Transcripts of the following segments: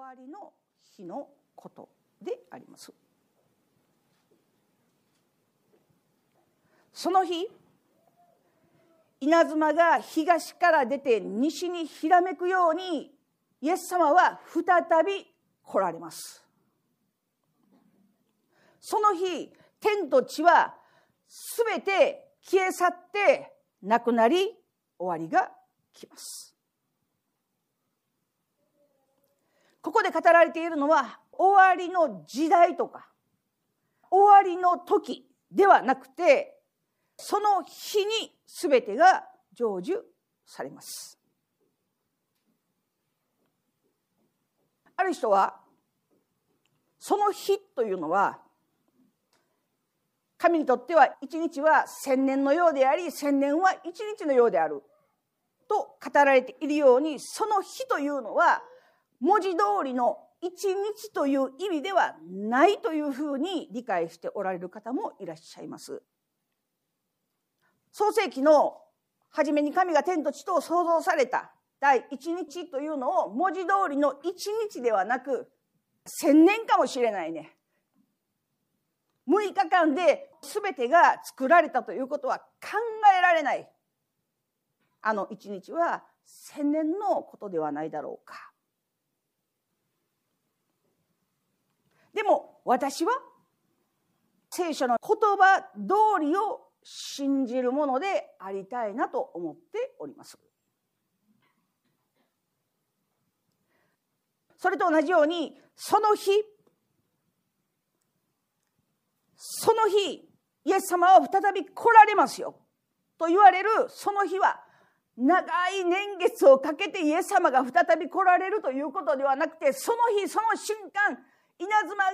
わりの日のことであります。その日稲妻が東から出て西にひらめくようにイエス様は再び来られます。その日天と地はすべて消え去ってなくなり終わりが来ます。ここで語られているのは終わりの時代とか終わりの時ではなくてその日に全てが成就されます。ある人はその日というのは神にとっては一日は千年のようであり千年は一日のようであると語られているようにその日というのは文字通りの一日という意味ではないというふうに理解しておられる方もいらっしゃいます。創世紀の初めに神が天と地と創造された第一日というのを文字通りの一日ではなく千年かもしれないね。6日間で全てが作られたということは考えられない。あの一日は千年のことではないだろうか。でも私は聖書の言葉通りを信じるものでありたいなと思っております。それと同じようにその日その日イエス様は再び来られますよと言われるその日は長い年月をかけてイエス様が再び来られるということではなくてその日その瞬間稲妻が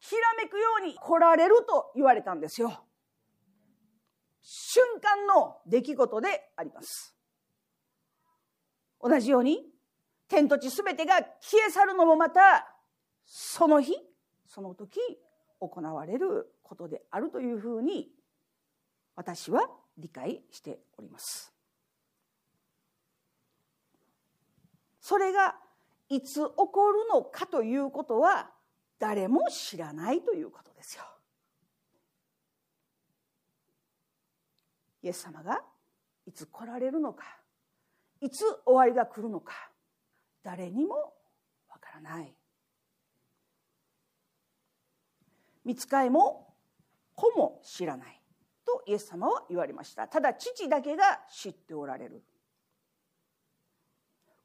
ひらめくように来られると言われたんですよ。瞬間の出来事であります。同じように天と地すべてが消え去るのもまたその日その時行われることであるというふうに私は理解しております。それがいつ起こるのかということは誰も知らないということですよ。イエス様がいつ来られるのかいつ終わりが来るのか誰にもわからない。見つかいも子も知らない。とイエス様は言われました。ただ父だけが知っておられる。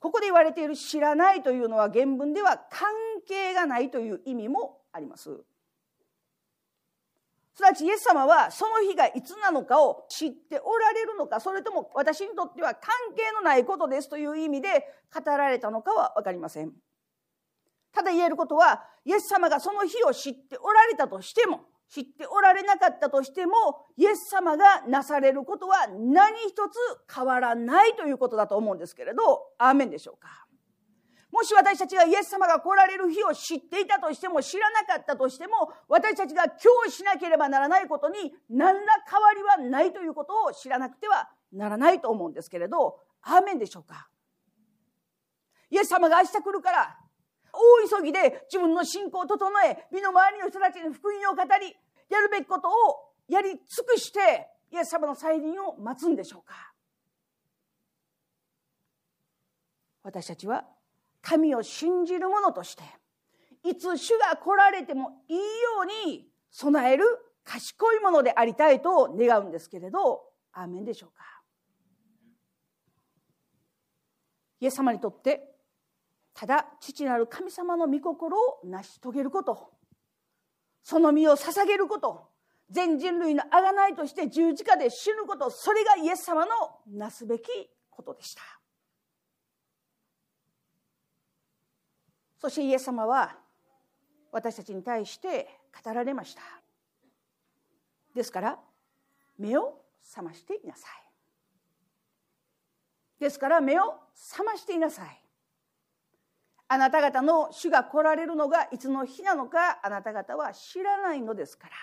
ここで言われている知らないというのは原文では関係がないという意味もあります。すなわちイエス様はその日がいつなのかを知っておられるのか、それとも私にとっては関係のないことですという意味で語られたのかはわかりません。ただ言えることは、イエス様がその日を知っておられたとしても、知っておられなかったとしても、イエス様がなされることは何一つ変わらないということだと思うんですけれど、アーメンでしょうか。もし私たちがイエス様が来られる日を知っていたとしても、知らなかったとしても、私たちが今日しなければならないことに何ら変わりはないということを知らなくてはならないと思うんですけれど、アーメンでしょうか。イエス様が明日来るから、大急ぎで自分の信仰を整え、身の回りの人たちに福音を語り、やるべきことをやり尽くして、イエス様の再臨を待つんでしょうか。私たちは神を信じる者として、いつ主が来られてもいいように備える賢いものでありたいと願うんですけれど、アーメンでしょうか。イエス様にとってただ父なる神様の御心を成し遂げること。その身を捧げること全人類の贖いとして十字架で死ぬことそれがイエス様のなすべきことでした。そしてイエス様は私たちに対して語られました。ですから目を覚ましていなさい。ですから目を覚ましていなさい。あなた方の主が来られるのがいつの日なのかあなた方は知らないのですから。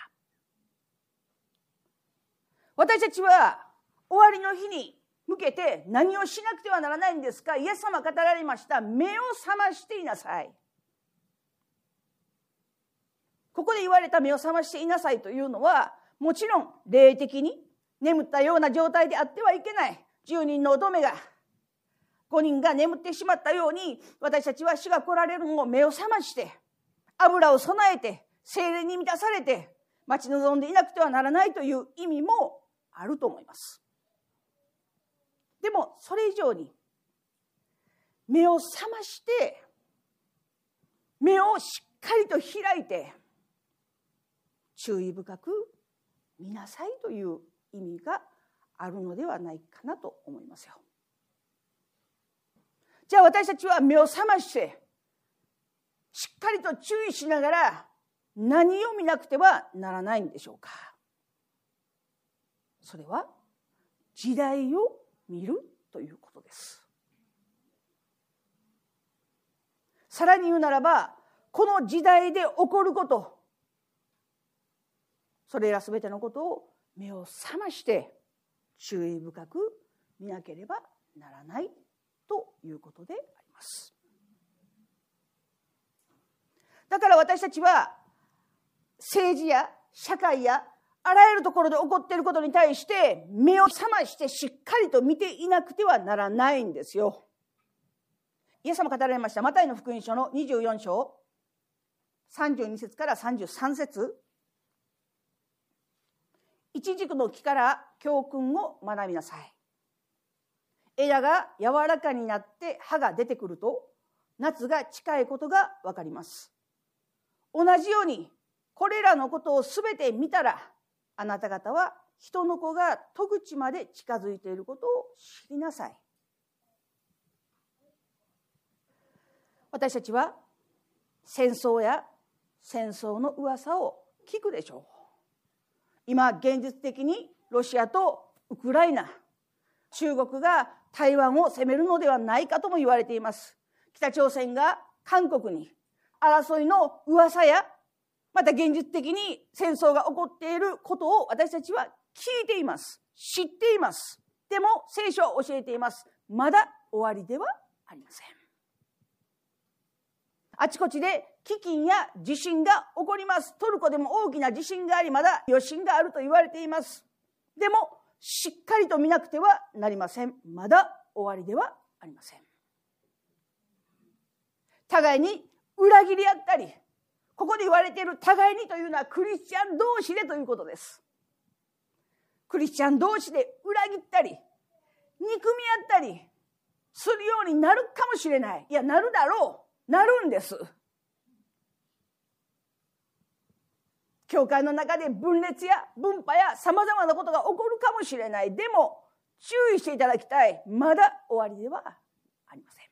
私たちは終わりの日に向けて何をしなくてはならないんですか？イエス様語られました。目を覚ましていなさい。ここで言われた目を覚ましていなさいというのはもちろん霊的に眠ったような状態であってはいけない。10人の乙女が5人が眠ってしまったように私たちは死が来られるのを目を覚まして油を備えて精霊に満たされて待ち望んでいなくてはならないという意味もあると思います。でもそれ以上に目を覚まして目をしっかりと開いて注意深く見なさいという意味があるのではないかなと思いますよ。じゃあ私たちは目を覚ましてしっかりと注意しながら何を見なくてはならないんでしょうかそれは時代を見るということです。さらに言うならばこの時代で起こることそれら全てのことを目を覚まして注意深く見なければならないいうことであります。だから私たちは政治や社会やあらゆるところで起こっていることに対して目を覚ましてしっかりと見ていなくてはならないんですよ。イエス様語られましたマタイの福音書の24章32節から33節一軸の木から教訓を学びなさい。枝が柔らかになって葉が出てくると夏が近いことがわかります。同じようにこれらのことをすべて見たらあなた方は人の子が戸口まで近づいていることを知りなさい。私たちは戦争や戦争の噂を聞くでしょう。今現実的にロシアとウクライナ中国が台湾を攻めるのではないかとも言われています。北朝鮮が韓国に争いの噂やまた現実的に戦争が起こっていることを私たちは聞いています。知っています。でも聖書は教えています。まだ終わりではありません。あちこちで飢饉や地震が起こります。トルコでも大きな地震がありまだ余震があると言われています。でもしっかりと見なくてはなりません。まだ終わりではありません。互いに裏切り合ったりここで言われている互いにというのはクリスチャン同士でということです。クリスチャン同士で裏切ったり憎み合ったりするようになるかもしれない。いやなるだろう。なるんです。教会の中で分裂や分派やさまざまなことが起こるかもしれない。でも注意していただきたい。まだ終わりではありません。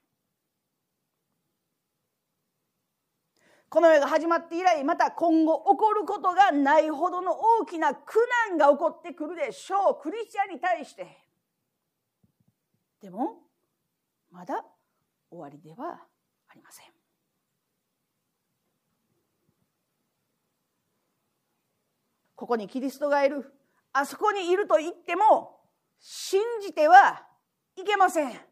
この世が始まって以来また今後起こることがないほどの大きな苦難が起こってくるでしょう。クリスチャンに対して。でもまだ終わりではありません。ここにキリストがいる。あそこにいると言っても信じてはいけません。出て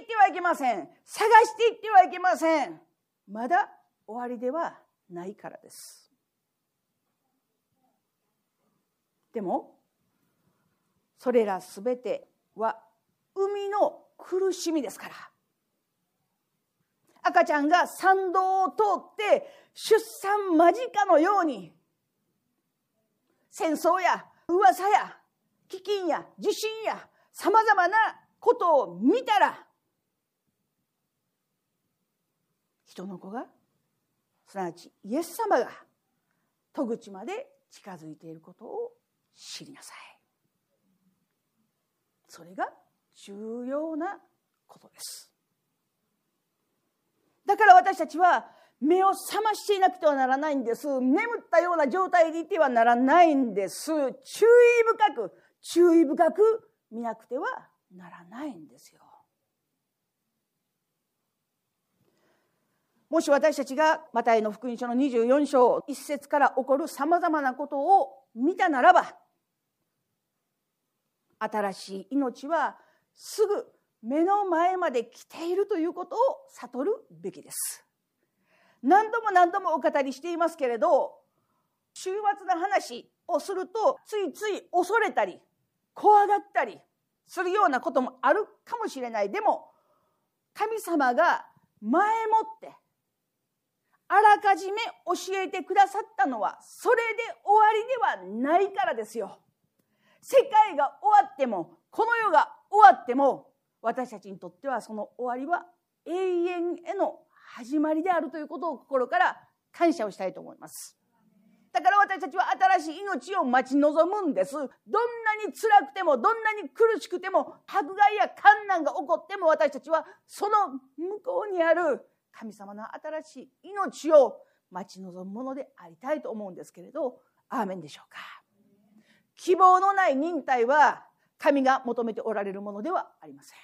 行ってはいけません。探していってはいけません。まだ終わりではないからです。でもそれらすべては生みの苦しみですから。赤ちゃんが参道を通って出産間近のように戦争や噂や飢饉や地震やさまざまなことを見たら人の子がすなわちイエス様が戸口まで近づいていることを知りなさい。それが重要なことです。だから私たちは目を覚ましていなくてはならないんです。眠ったような状態でいてはならないんです。注意深く注意深く見なくてはならないんですよ。もし私たちがマタイの福音書の24章一節から起こるさまざまなことを見たならば新しい命はすぐ目の前まで来ているということを悟るべきです。何度も何度もお語りしていますけれど週末の話をするとついつい恐れたり怖がったりするようなこともあるかもしれないでも神様が前もってあらかじめ教えてくださったのはそれで終わりではないからですよ。世界が終わってもこの世が終わっても私たちにとってはその終わりは永遠への始まりであるということを心から感謝をしたいと思います。だから私たちは新しい命を待ち望むんです。どんなに辛くても、どんなに苦しくても、迫害や困難が起こっても私たちはその向こうにある神様の新しい命を待ち望むものでありたいと思うんですけれど、アーメンでしょうか。希望のない忍耐は神が求めておられるものではありません。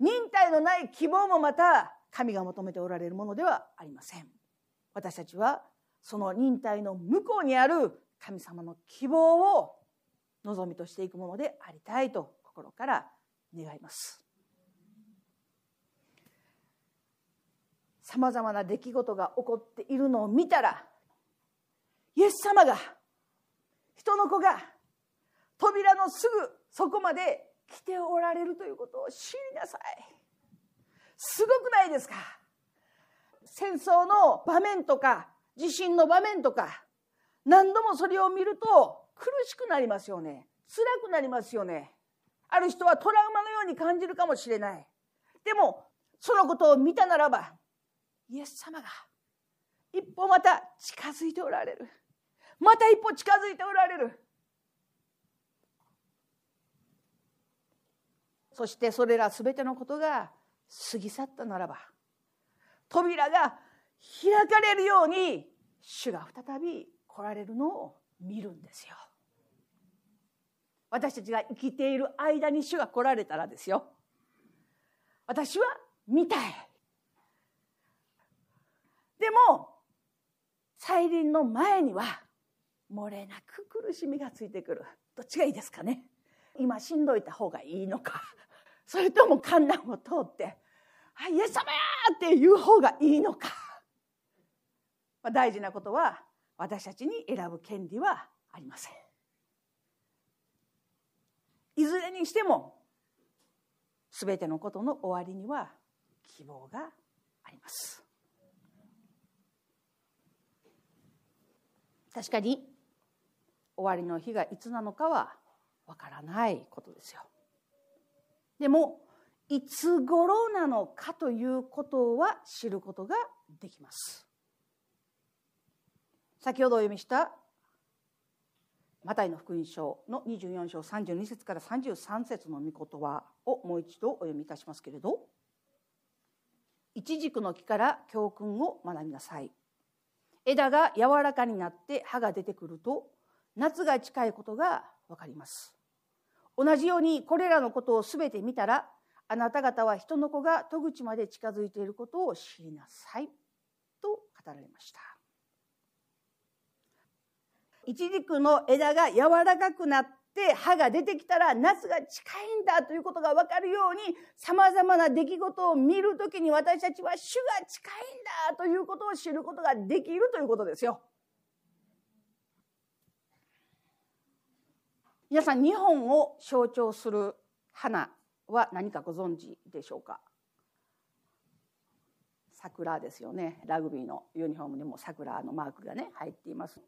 忍耐のない希望もまた神が求めておられるものではありません。私たちはその忍耐の向こうにある神様の希望を望みとしていくものでありたいと心から願います。さまざまな出来事が起こっているのを見たらイエス様が人の子が扉のすぐそこまで来ておられるということを知りなさいすごくないですか？戦争の場面とか地震の場面とか何度もそれを見ると苦しくなりますよね。辛くなりますよね。ある人はトラウマのように感じるかもしれない。でもそのことを見たならばイエス様が一歩また近づいておられる。また一歩近づいておられる。そしてそれら全てのことが過ぎ去ったならば扉が開かれるように主が再び来られるのを見るんですよ。私たちが生きている間に主が来られたらですよ。私は見たい。でも再臨の前には漏れなく苦しみがついてくるどっちがいいですかね今しんどいた方がいいのかそれとも観覧を通って「はいイエス様や!」って言う方がいいのか、まあ、大事なことは私たちに選ぶ権利はありませんいずれにしても全てのことの終わりには希望があります確かに終わりの日がいつなのかはわからないことですよ。でもいつ頃なのかということは知ることができます。先ほどお読みしたマタイの福音書の24章32節から33節の御言葉をもう一度お読みいたしますけれど「一軸の木から教訓を学びなさい」枝が柔らかになって葉が出てくると夏が近いことがわかります同じようにこれらのことを全て見たらあなた方は人の子が戸口まで近づいていることを知りなさい。と語られました。一軸の枝が柔らかくなって歯が出てきたら夏が近いんだということが分かるようにさまざまな出来事を見る時に私たちは主が近いんだということを知ることができるということですよ。皆さん日本を象徴する花。は何かご存知でしょうか？桜ですよね。ラグビーのユニフォームにも桜のマークがね入っています。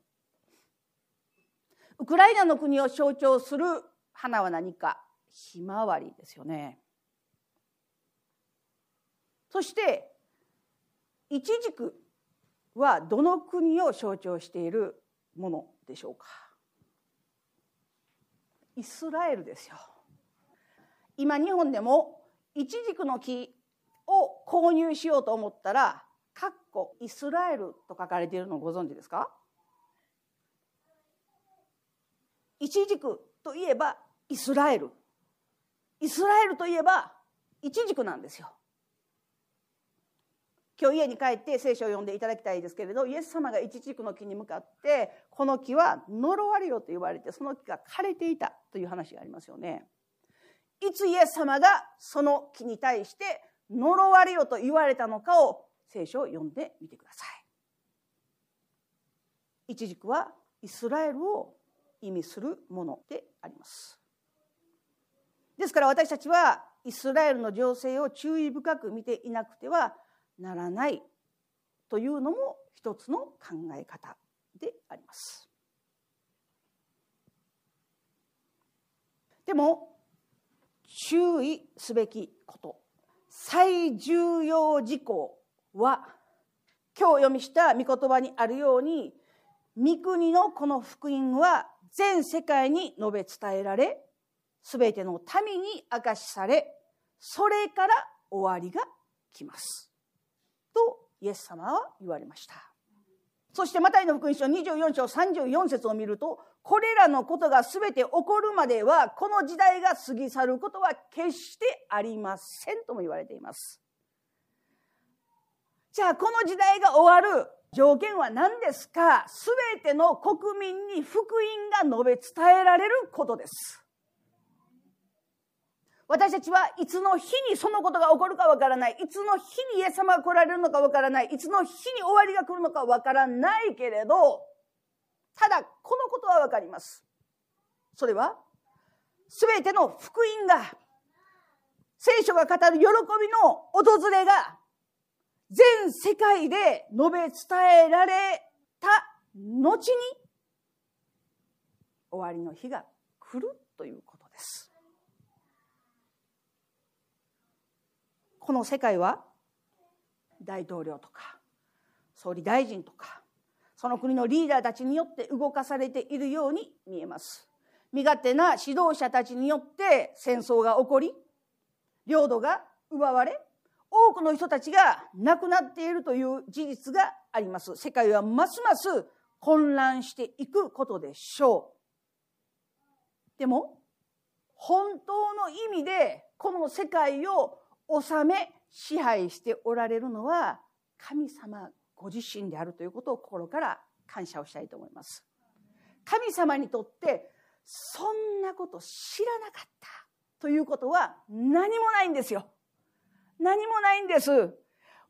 ウクライナの国を象徴する花は何か？ひまわりですよね。そしてイチジクはどの国を象徴しているものでしょうか？イスラエルですよ。今日本でもイチジクの木を購入しようと思ったら「かっこイスラエル」と書かれているのをご存知ですか？イチジクといえばイスラエル。イスラエルといえばイチジクなんですよ。今日家に帰って聖書を読んでいただきたいですけれどイエス様がイチジクの木に向かってこの木は呪われよと言われてその木が枯れていたという話がありますよね。いつイエス様がその木に対して呪われよと言われたのかを聖書を読んでみてください。一軸はイスラエルを意味するものであります。ですから私たちはイスラエルの情勢を注意深く見ていなくてはならないというのも一つの考え方であります。でも注意すべきこと。最重要事項は今日読みした御言葉にあるように御国のこの福音は全世界に述べ伝えられ全ての民に明かしされそれから終わりが来ます。とイエス様は言われました。そしてマタイの福音書24章34節を見るとこれらのことが全て起こるまではこの時代が過ぎ去ることは決してありませんとも言われています。じゃあこの時代が終わる条件は何ですか？全ての国民に福音が述べ伝えられることです。私たちはいつの日にそのことが起こるかわからない。いつの日にイエス様が来られるのかわからない。いつの日に終わりが来るのかわからないけれど、ただ、このことはわかります。それは、すべての福音が、聖書が語る喜びの訪れが、全世界で述べ伝えられた後に、終わりの日が来るということです。この世界は大統領とか総理大臣とかその国のリーダーたちによって動かされているように見えます。身勝手な指導者たちによって戦争が起こり領土が奪われ多くの人たちが亡くなっているという事実があります。世界はますます混乱していくことでしょう。でも本当の意味でこの世界を治め支配しておられるのは神様ご自身であるということを心から感謝をしたいと思います。神様にとってそんなこと知らなかったということは何もないんですよ。何もないんです。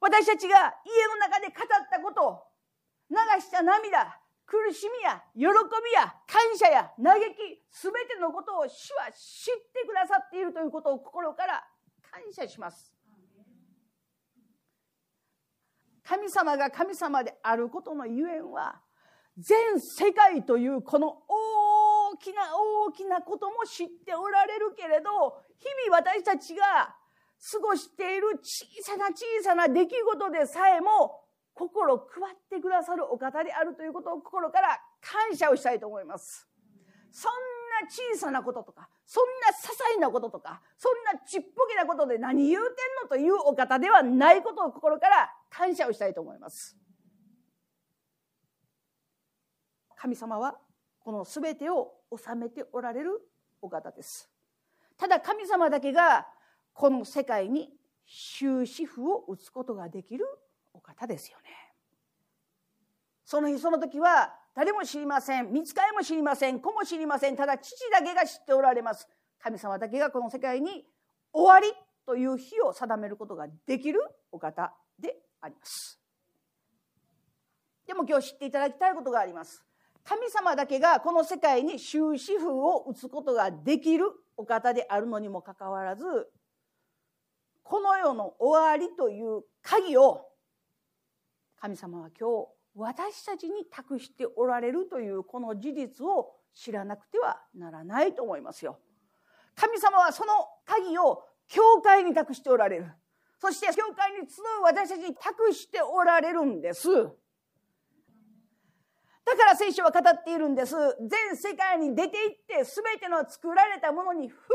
私たちが家の中で語ったこと、流した涙、苦しみや喜びや感謝や嘆き、すべてのことを主は知ってくださっているということを心から感謝します。神様が神様であることのゆえんは全世界というこの大きな大きなことも知っておられるけれど日々私たちが過ごしている小さな小さな出来事でさえも心配ってくださるお方であるということを心から感謝をしたいと思います。そんな小さなこととか、そんな些細なこととか、そんなちっぽけなことで何言うてんのというお方ではないことを心から感謝をしたいと思います。神様はこの全てを治めておられるお方です。ただ神様だけがこの世界に終止符を打つことができるお方ですよね。その日その時は誰も知りません。見つかりも知りません。子も知りません。ただ父だけが知っておられます。神様だけがこの世界に終わりという日を定めることができるお方であります。でも今日知っていただきたいことがあります。神様だけがこの世界に終止符を打つことができるお方であるのにもかかわらずこの世の終わりという鍵を神様は今日私たちに託しておられるというこの事実を知らなくてはならないと思いますよ。神様はその鍵を教会に託しておられる。そして教会に集う私たちに託しておられるんです。だから聖書は語っているんです。全世界に出て行って全ての作られたものに福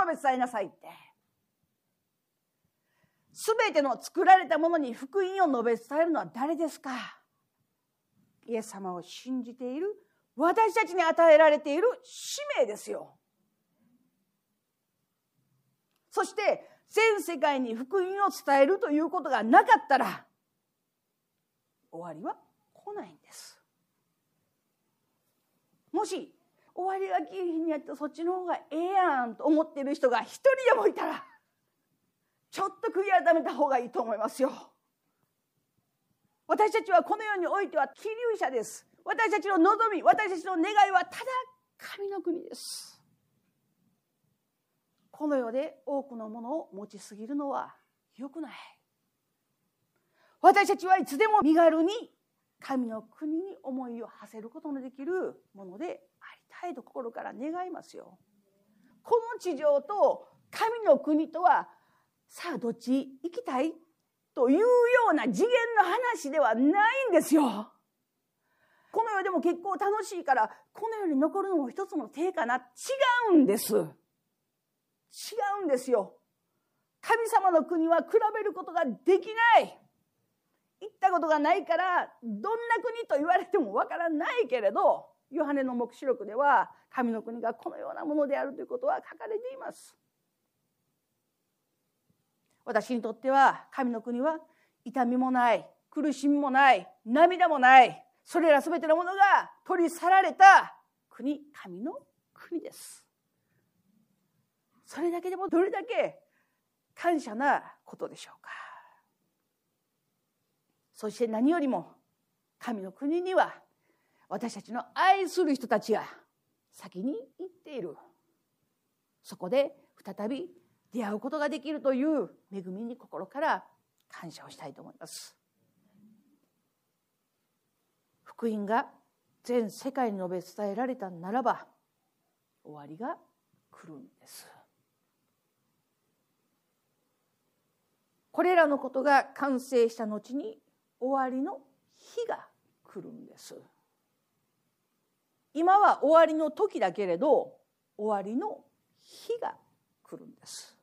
音を述べ伝えなさいって。全ての作られたものに福音を述べ伝えるのは誰ですか？イエス様を信じている私たちに与えられている使命ですよ。そして全世界に福音を伝えるということがなかったら終わりは来ないんです。もし終わりが来る日にやってそっちの方がええやんと思ってる人が一人でもいたらちょっと悔い改めた方がいいと思いますよ。私たちはこの世においては気流者です。私たちの望み私たちの願いはただ神の国です。この世で多くのものを持ちすぎるのは良くない。私たちはいつでも身軽に神の国に思いを馳せることのできるものでありたいと心から願いますよ。この地上と神の国とはさあどっち行きたい？というような次元の話ではないんですよ。この世でも結構楽しいからこの世に残るのも一つの手かな違うんです。違うんですよ。神様の国は比べることができない。行ったことがないからどんな国と言われてもわからないけれどヨハネの黙示録では神の国がこのようなものであるということは書かれています。私にとっては神の国は痛みもない苦しみもない涙もないそれら全てのものが取り去られた国神の国です。それだけでもどれだけ感謝なことでしょうか。そして何よりも神の国には私たちの愛する人たちが先に行っているそこで再び出会うことができるという恵みに心から感謝をしたいと思います。福音が全世界に述べ伝えられたならば終わりが来るんです。これらのことが完成した後に終わりの日が来るんです。今は終わりの時だけれど終わりの日が来るんです。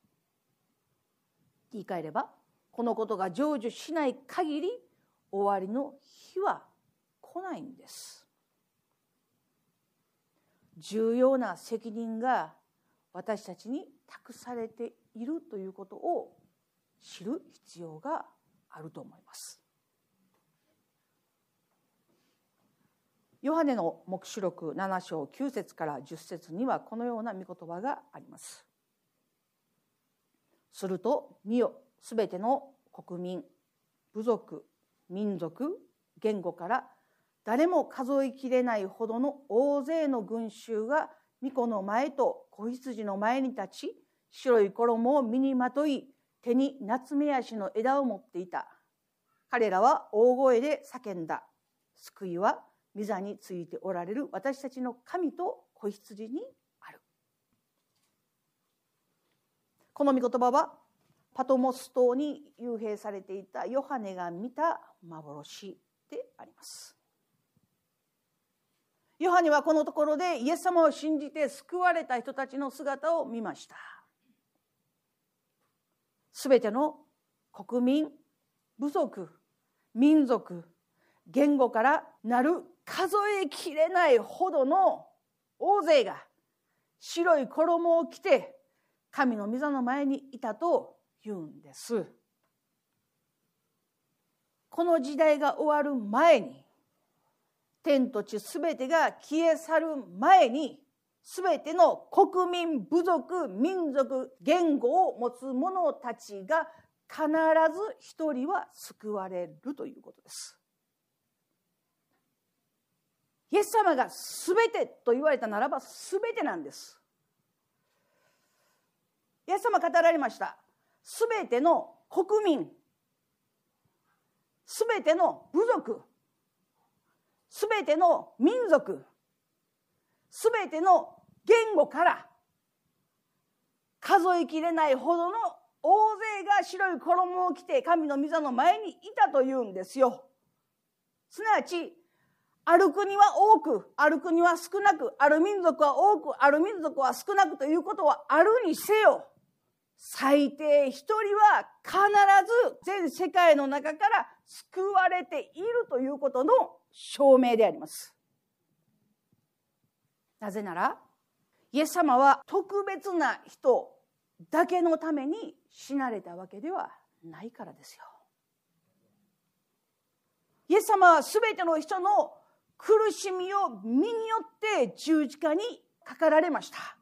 言い換えればこのことが成就しない限り終わりの日は来ないんです重要な責任が私たちに託されているということを知る必要があると思いますヨハネの黙示録7章9節から10節にはこのような御言葉があります。すると見よすべての国民部族民族言語から誰も数えきれないほどの大勢の群衆が巫女の前と子羊の前に立ち白い衣を身にまとい手に夏目足の枝を持っていた。彼らは大声で叫んだ。救いは御座についておられる私たちの神と子羊にあるこの御言葉はパトモス島に幽閉されていたヨハネが見た幻であります。ヨハネはこのところでイエス様を信じて救われた人たちの姿を見ました。すべての国民部族民族言語からなる数えきれないほどの大勢が白い衣を着て神の御座の前にいたと言うんです。この時代が終わる前に天と地すべてが消え去る前にすべての国民部族民族言語を持つ者たちが必ず一人は救われるということです。イエス様が全てと言われたならば全てなんです。イエス様語られました。全ての国民、全ての部族、全ての民族、全ての言語から数えきれないほどの大勢が白い衣を着て神の御座の前にいたというんですよ。すなわちある国は多く、ある国は少なく、ある民族は多く、ある民族は少なくということはあるにせよ、最低一人は必ず全世界の中から救われているということの証明であります。なぜなら、イエス様は特別な人だけのために死なれたわけではないからですよ。イエス様は全ての人の苦しみを身によって十字架にかかられました。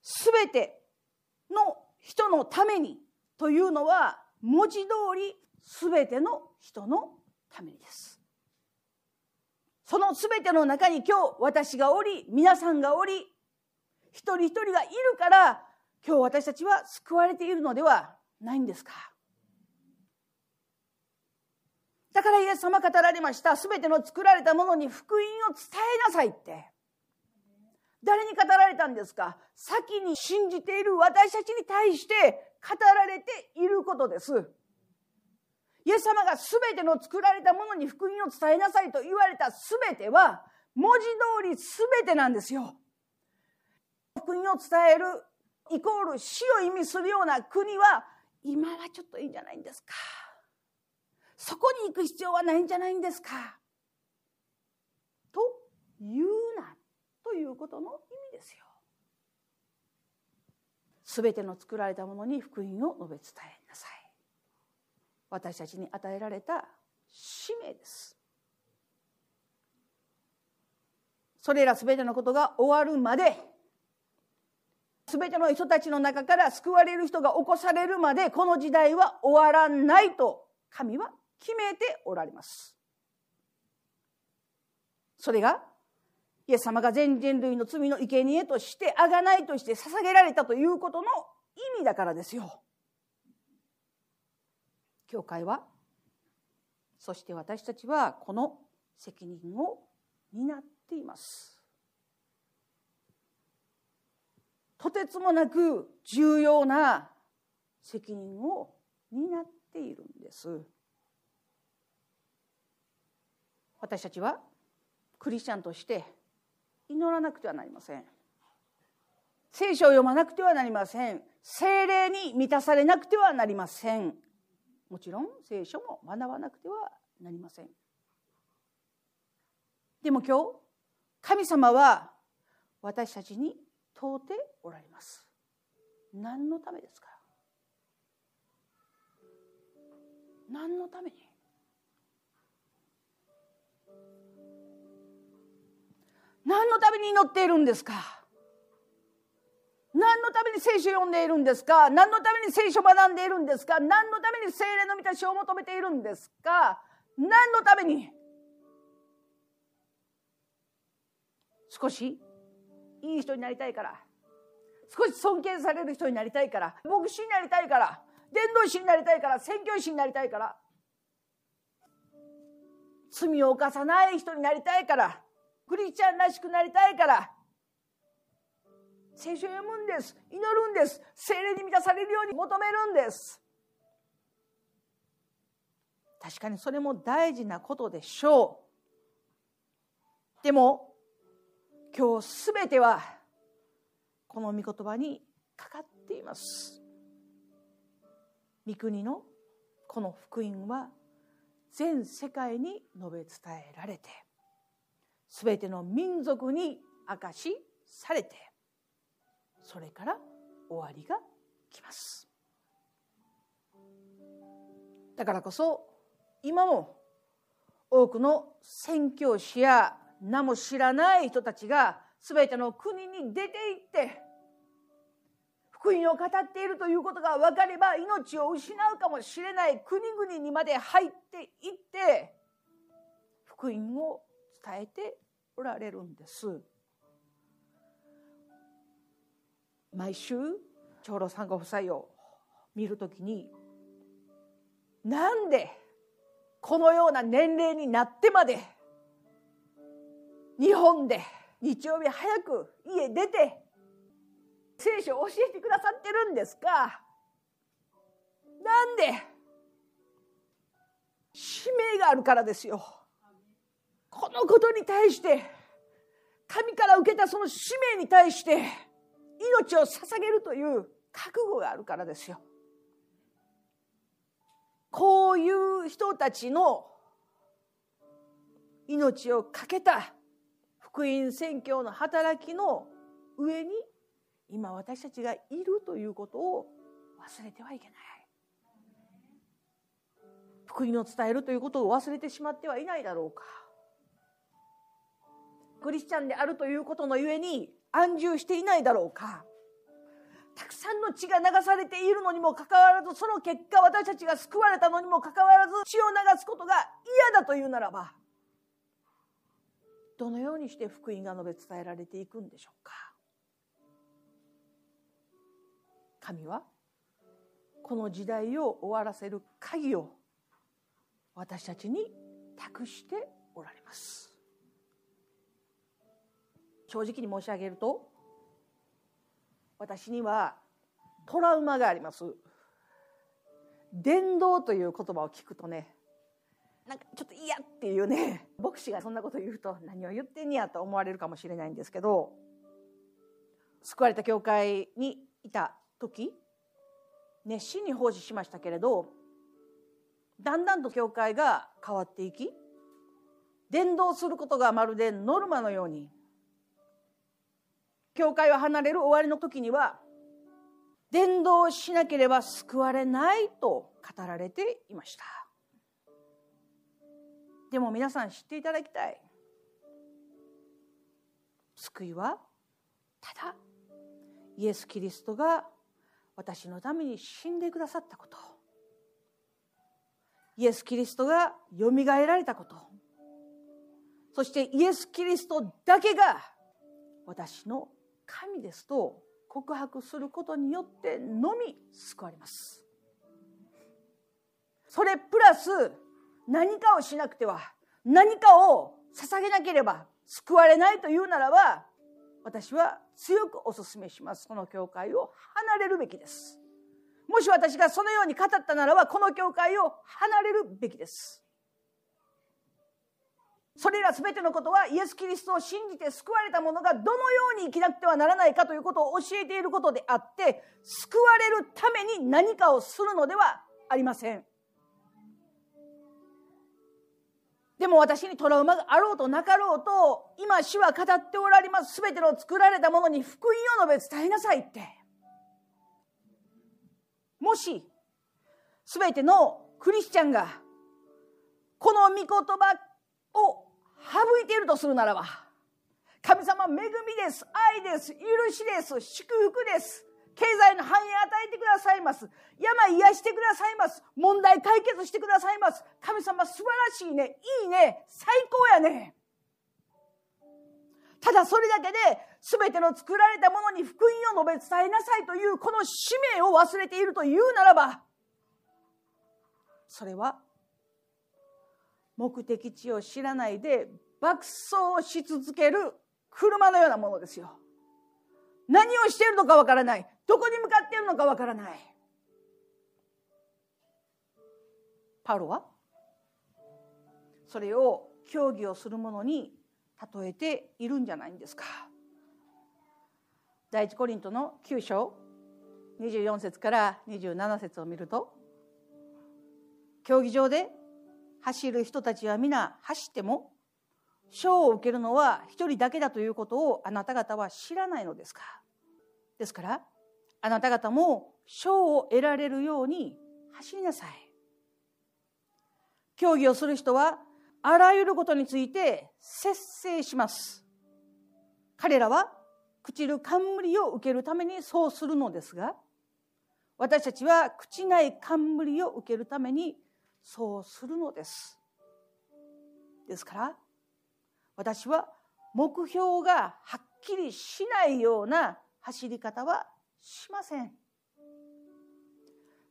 すべての人のためにというのは文字通り全ての人のためにです。その全ての中に今日私がおり皆さんがおり一人一人がいるから今日私たちは救われているのではないんですか。だからイエス様語られました。全ての作られたものに福音を伝えなさいって。誰に語られたんですか？先に信じている私たちに対して語られていることです。イエス様が全ての作られたものに福音を伝えなさいと言われた全ては文字通り全てなんですよ。福音を伝えるイコール死を意味するような国は今はちょっといいんじゃないんですか？そこに行く必要はないんじゃないんですか？と言うということの意味ですよ。すべての作られたものに福音を述べ伝えなさい。私たちに与えられた使命です。それらすべてのことが終わるまで、すべての人たちの中から救われる人が起こされるまで、この時代は終わらないと神は決めておられます。それがイエス様が全人類の罪の生贄として贖いとして捧げられたということの意味だからですよ。教会はそして私たちはこの責任を担っています。とてつもなく重要な責任を担っているんです。私たちはクリスチャンとして祈らなくてはなりません。聖書を読まなくてはなりません。精霊に満たされなくてはなりません。もちろん聖書も学ばなくてはなりません。でも今日神様は私たちに問うておられます。何のためですか？何のために？何のために祈っているんですか？何のために聖書を読んでいるんですか？何のために聖書を学んでいるんですか？何のために精霊の満たしを求めているんですか？何のために？少しいい人になりたいから。少し尊敬される人になりたいから。牧師になりたいから。伝道師になりたいから。宣教師になりたいから。罪を犯さない人になりたいから。クリスチャンらしくなりたいから。聖書を読むんです。祈るんです。精霊に満たされるように求めるんです。確かにそれも大事なことでしょう。でも今日すべてはこの御言葉にかかっています。御国のこの福音は全世界に述べ伝えられて。全ての民族に明かしされてそれから終わりが来ます。だからこそ今も多くの宣教師や名も知らない人たちが全ての国に出て行って福音を語っているということが分かれば命を失うかもしれない国々にまで入っていって福音を伝えておられるんです毎週長老さんご夫妻を見るときになんでこのような年齢になってまで日本で日曜日早く家出て聖書を教えてくださってるんですか？なんで使命があるからですよ。このことに対して神から受けたその使命に対して命を捧げるという覚悟があるからですよ。こういう人たちの命を懸けた福音宣教の働きの上に今私たちがいるということを忘れてはいけない。福音を伝えるということを忘れてしまってはいないだろうか。クリスチャンであるということのゆえに安住していないだろうか。たくさんの血が流されているのにもかかわらずその結果私たちが救われたのにもかかわらず血を流すことが嫌だというならばどのようにして福音が述べ伝えられていくんでしょうか。神はこの時代を終わらせる鍵を私たちに託しておられます。正直に申し上げると私にはトラウマがあります。伝道という言葉を聞くとねなんかちょっと嫌っていうね牧師がそんなこと言うと何を言ってんやと思われるかもしれないんですけど救われた教会にいた時熱心に奉仕しましたけれどだんだんと教会が変わっていき伝道することがまるでノルマのように教会を離れる終わりの時には伝道しなければ救われないと語られていました。でも皆さん知っていただきたい。救いはただイエス・キリストが私のために死んでくださったこと。イエス・キリストがよみがえられたこと。そしてイエス・キリストだけが私の神ですと告白することによってのみ救われます。それプラス何かをしなくては何かを捧げなければ救われないというならば私は強くお勧めします。この教会を離れるべきです。もし私がそのように語ったならばこの教会を離れるべきです。それら全てのことはイエス・キリストを信じて救われた者がどのように生きなくてはならないかということを教えていることであって救われるために何かをするのではありません。でも私にトラウマがあろうとなかろうと今主は語っておられます。全ての作られたものに福音を述べ伝えなさいって。もし全てのクリスチャンがこの御言葉を省いているとするならば神様恵みです愛です許しです祝福です。経済の繁栄与えてくださいます。病癒してくださいます。問題解決してくださいます。神様素晴らしいね。いいね。最高やね。ただそれだけで全ての作られたものに福音を述べ伝えなさいというこの使命を忘れているというならばそれは目的地を知らないで爆走し続ける車のようなものですよ。何をしているのかわからない。どこに向かっているのかわからない。パウロは？それを競技をするものに例えているんじゃないんですか。第一コリントの9章24節から27節を見ると競技場で走る人たちは皆走っても賞を受けるのは一人だけだということをあなた方は知らないのですか？ですからあなた方も賞を得られるように走りなさい。競技をする人はあらゆることについて節制します。彼らは朽ちる冠を受けるためにそうするのですが私たちは朽ちない冠を受けるためにそうするのです。ですから私は目標がはっきりしないような走り方はしません。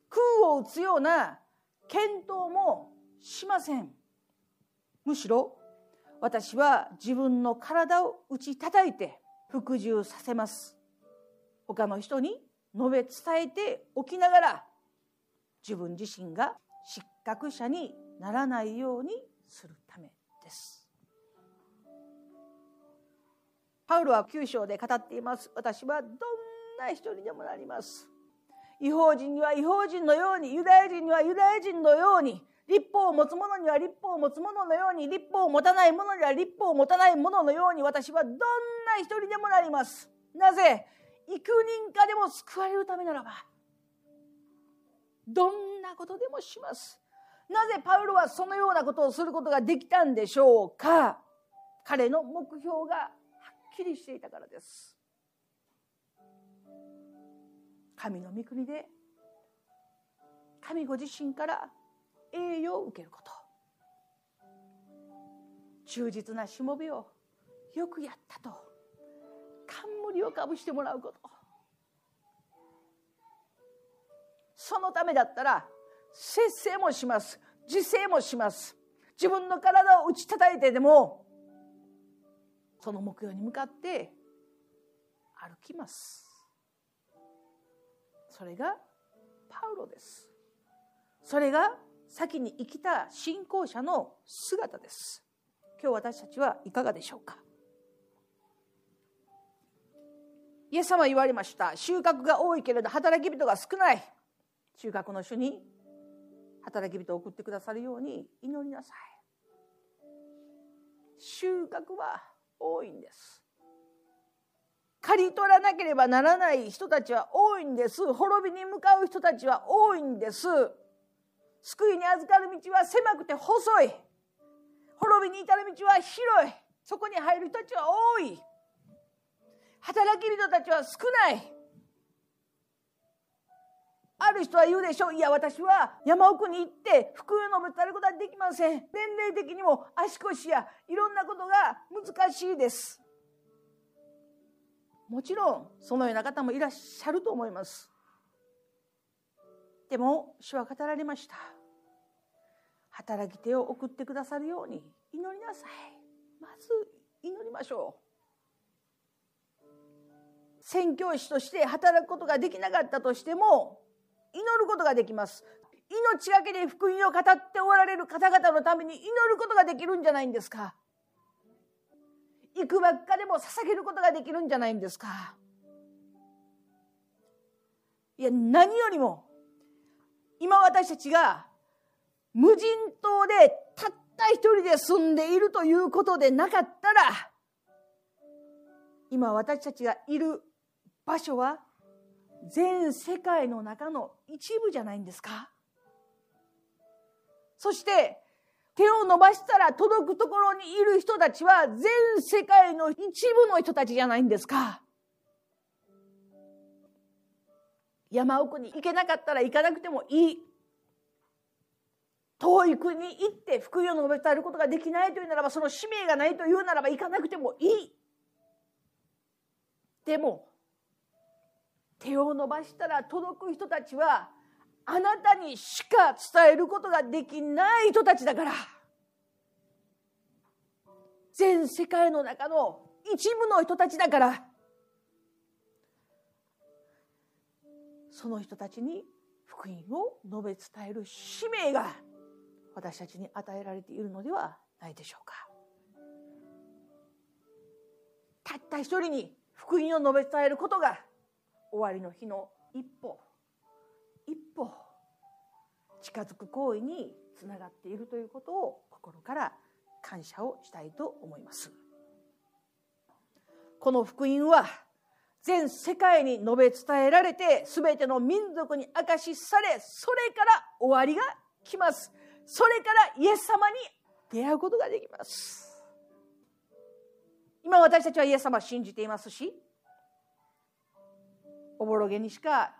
空を打つような検討もしません。むしろ私は自分の体を打ち叩いて服従させます。他の人に述べ伝えておきながら自分自身が失格者にならないようにするためです。パウロは9章で語っています。私はどんな人にでもなります。違法人には違法人のようにユダヤ人にはユダヤ人のように立法を持つ者には立法を持つ者のように立法を持たない者には立法を持たない者のように私はどんな人でもなります。なぜ？幾人かでも救われるためならばどんなことでもします。なぜパウロはそのようなことをすることができたんでしょうか？彼の目標がはっきりしていたからです。神の御国で神ご自身から栄誉を受けること。忠実なしもべをよくやったと。冠をかぶしてもらうこと。そのためだったら節制もします。自制もします。自分の体を打ち叩いてでもその目標に向かって歩きます。それがパウロです。それが先に生きた信仰者の姿です。今日私たちはいかがでしょうか？イエス様は言われました。収穫が多いけれど働き人が少ない。収穫の主に働き人を送ってくださるように祈りなさい。収穫は多いんです。刈り取らなければならない人たちは多いんです。滅びに向かう人たちは多いんです。救いに預かる道は狭くて細い。滅びに至る道は広い。そこに入る人たちは多い。働き人たちは少ない。ある人は言うでしょう。いや私は山奥に行って福音を述べることはできません。年齢的にも足腰やいろんなことが難しいです。もちろんそのような方もいらっしゃると思います。でも主は語られました。働き手を送ってくださるように祈りなさい。まず祈りましょう。宣教師として働くことができなかったとしても祈ることができます。命がけで福音を語っておられる方々のために祈ることができるんじゃないんですか？行くばっかでも捧げることができるんじゃないんですか？いや何よりも今私たちが無人島でたった一人で住んでいるということでなかったら今私たちがいる場所は全世界の中の一部じゃないんですか？そして手を伸ばしたら届くところにいる人たちは全世界の一部の人たちじゃないんですか？山奥に行けなかったら行かなくてもいい。遠い国に行って福音を述べ伝えることができないというならばその使命がないというならば行かなくてもいい。でも手を伸ばしたら届く人たちはあなたにしか伝えることができない人たちだから。全世界の中の一部の人たちだから。その人たちに福音を述べ伝える使命が私たちに与えられているのではないでしょうか。たった一人に福音を述べ伝えることが終わりの日の一歩。一歩近づく行為につながっているということを心から感謝をしたいと思います。この福音は全世界に述べ伝えられて全ての民族に明かしされそれから終わりが来ます。それからイエス様に出会うことができます。今私たちはイエス様を信じていますしおぼろげにしか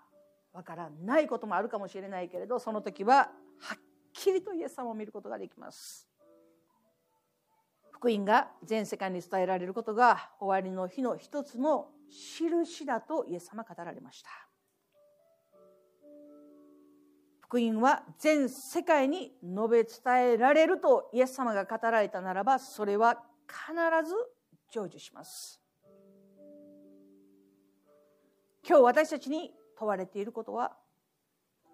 わからないこともあるかもしれないけれどその時ははっきりとイエス様を見ることができます。福音が全世界に伝えられることが終わりの日の一つの印だとイエス様語られました。福音は全世界に述べ伝えられるとイエス様が語られたならばそれは必ず成就します。今日私たちに問われていることは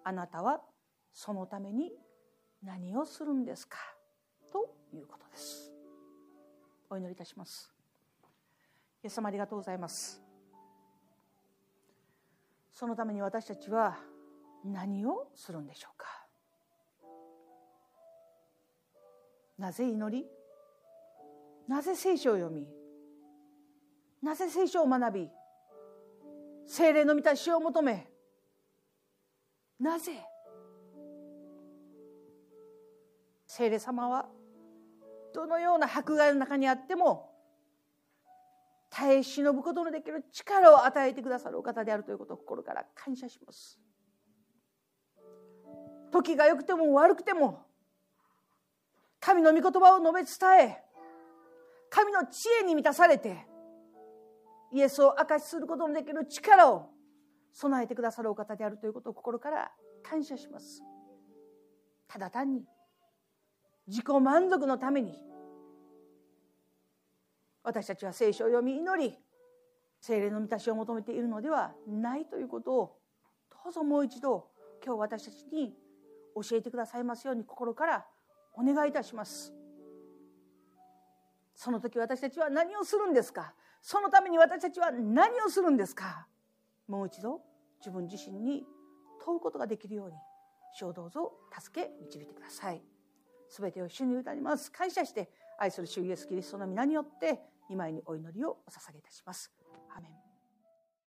あなたはそのために何をするんですか？ということです。お祈りいたします。イエス様ありがとうございます。そのために私たちは何をするんでしょうか？なぜ祈り？なぜ聖書を読み？なぜ聖書を学び？精霊の満たしを求め。なぜ？聖霊様はどのような迫害の中にあっても耐え忍ぶことのできる力を与えてくださるお方であるということを心から感謝します。時が良くても悪くても神の御言葉を述べ伝え神の知恵に満たされてイエスを証しすることのできる力を備えてくださるお方であるということを心から感謝します。ただ単に自己満足のために私たちは聖書を読み祈り精霊の満たしを求めているのではないということをどうぞもう一度今日私たちに教えてくださいますように心からお願いいたします。その時私たちは何をするんですか？そのために私たちは何をするんですか？もう一度自分自身に問うことができるように主をどうぞ助け導いてください。全てを主に委ねます。感謝して愛する主イエスキリストの皆によって2枚にお祈りをお捧げいたします。